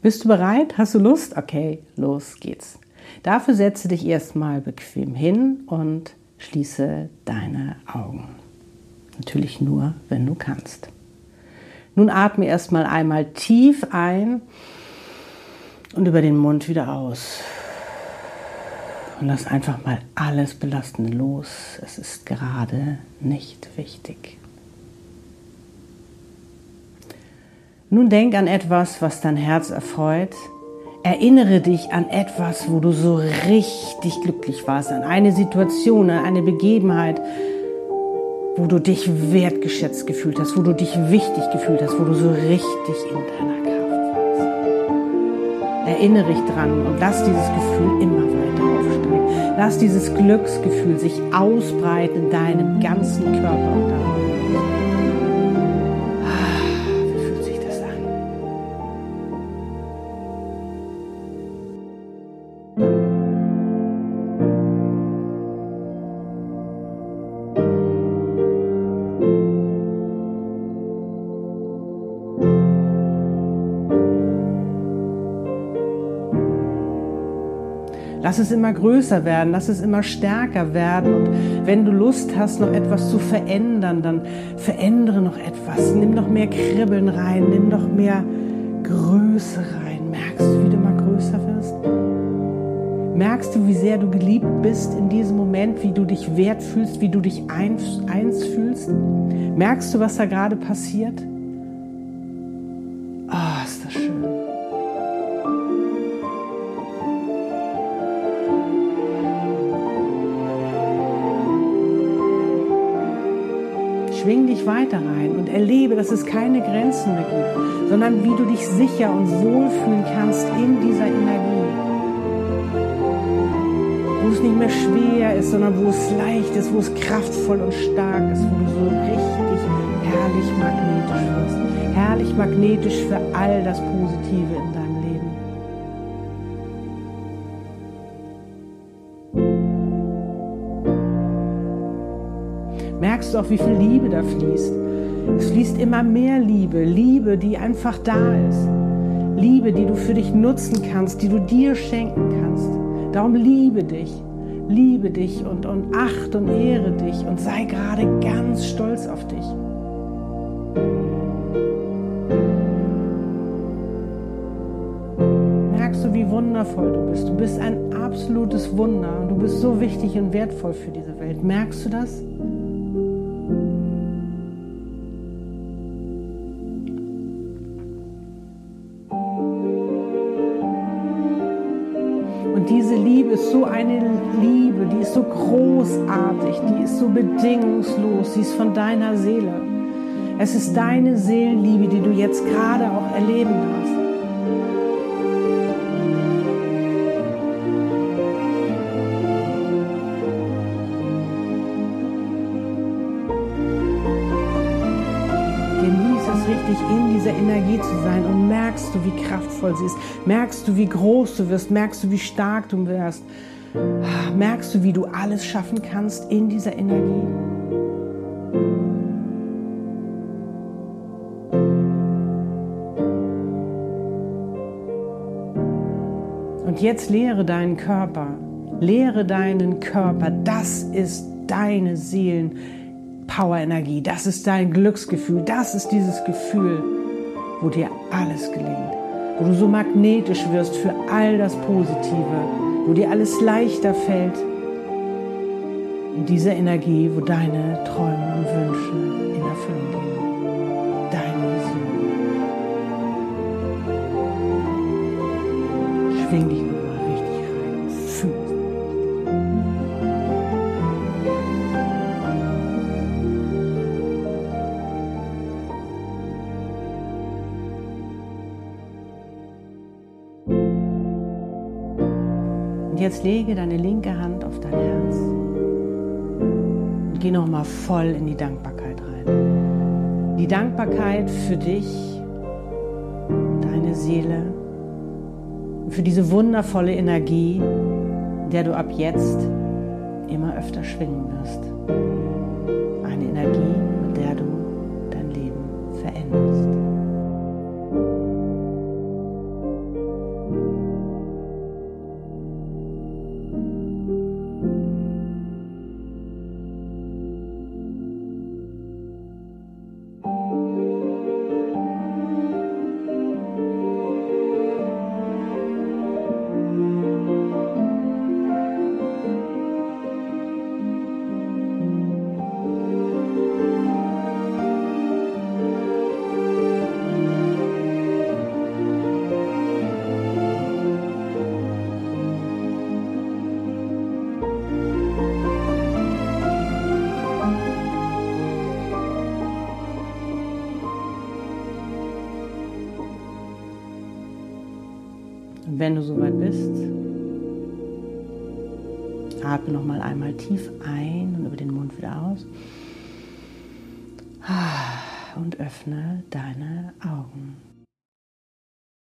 Bist du bereit? Hast du Lust? Okay, los geht's. Dafür setze dich erstmal bequem hin und schließe deine Augen. Natürlich nur, wenn du kannst. Nun atme erstmal einmal tief ein und über den Mund wieder aus. Und lass einfach mal alles Belastende los. Es ist gerade nicht wichtig. Nun denk an etwas, was dein Herz erfreut. Erinnere dich an etwas, wo du so richtig glücklich warst, an eine Situation, an eine Begebenheit, wo du dich wertgeschätzt gefühlt hast, wo du dich wichtig gefühlt hast, wo du so richtig in deiner Kraft warst. Erinnere dich dran und lass dieses Gefühl immer weiter aufsteigen. Lass dieses Glücksgefühl sich ausbreiten in deinem ganzen Körper und darum. Lass es immer größer werden, lass es immer stärker werden. Und wenn du Lust hast, noch etwas zu verändern, dann verändere noch etwas. Nimm noch mehr Kribbeln rein, nimm noch mehr Größe rein. Merkst du, wie du mal größer wirst? Merkst du, wie sehr du geliebt bist in diesem Moment, wie du dich wert fühlst, wie du dich eins, eins fühlst? Merkst du, was da gerade passiert? Schwing dich weiter rein und erlebe, dass es keine Grenzen mehr gibt, sondern wie du dich sicher und wohlfühlen kannst in dieser Energie. Wo es nicht mehr schwer ist, sondern wo es leicht ist, wo es kraftvoll und stark ist, wo du so richtig herrlich magnetisch wirst. Herrlich magnetisch für all das Positive in deinem merkst du auch, wie viel Liebe da fließt. Es fließt immer mehr Liebe, Liebe, die einfach da ist. Liebe, die du für dich nutzen kannst, die du dir schenken kannst. Darum liebe dich, liebe dich und, und acht und ehre dich und sei gerade ganz stolz auf dich. Merkst du, wie wundervoll du bist? Du bist ein absolutes Wunder und du bist so wichtig und wertvoll für diese Welt. Merkst du das? Diese Liebe ist so eine Liebe, die ist so großartig, die ist so bedingungslos, sie ist von deiner Seele. Es ist deine Seelenliebe, die du jetzt gerade auch erleben darfst. Richtig in dieser Energie zu sein und merkst du, wie kraftvoll sie ist, merkst du, wie groß du wirst, merkst du, wie stark du wirst, merkst du, wie du alles schaffen kannst in dieser Energie. Und jetzt lehre deinen Körper, lehre deinen Körper, das ist deine Seelen. Power-Energie, das ist dein Glücksgefühl, das ist dieses Gefühl, wo dir alles gelingt, wo du so magnetisch wirst für all das Positive, wo dir alles leichter fällt. In dieser Energie, wo deine Träume und Wünsche Und jetzt lege deine linke Hand auf dein Herz und geh nochmal voll in die Dankbarkeit rein. Die Dankbarkeit für dich, deine Seele, für diese wundervolle Energie, der du ab jetzt immer öfter schwingen wirst. Wenn du soweit bist, atme noch mal einmal tief ein und über den Mund wieder aus. Und öffne deine Augen.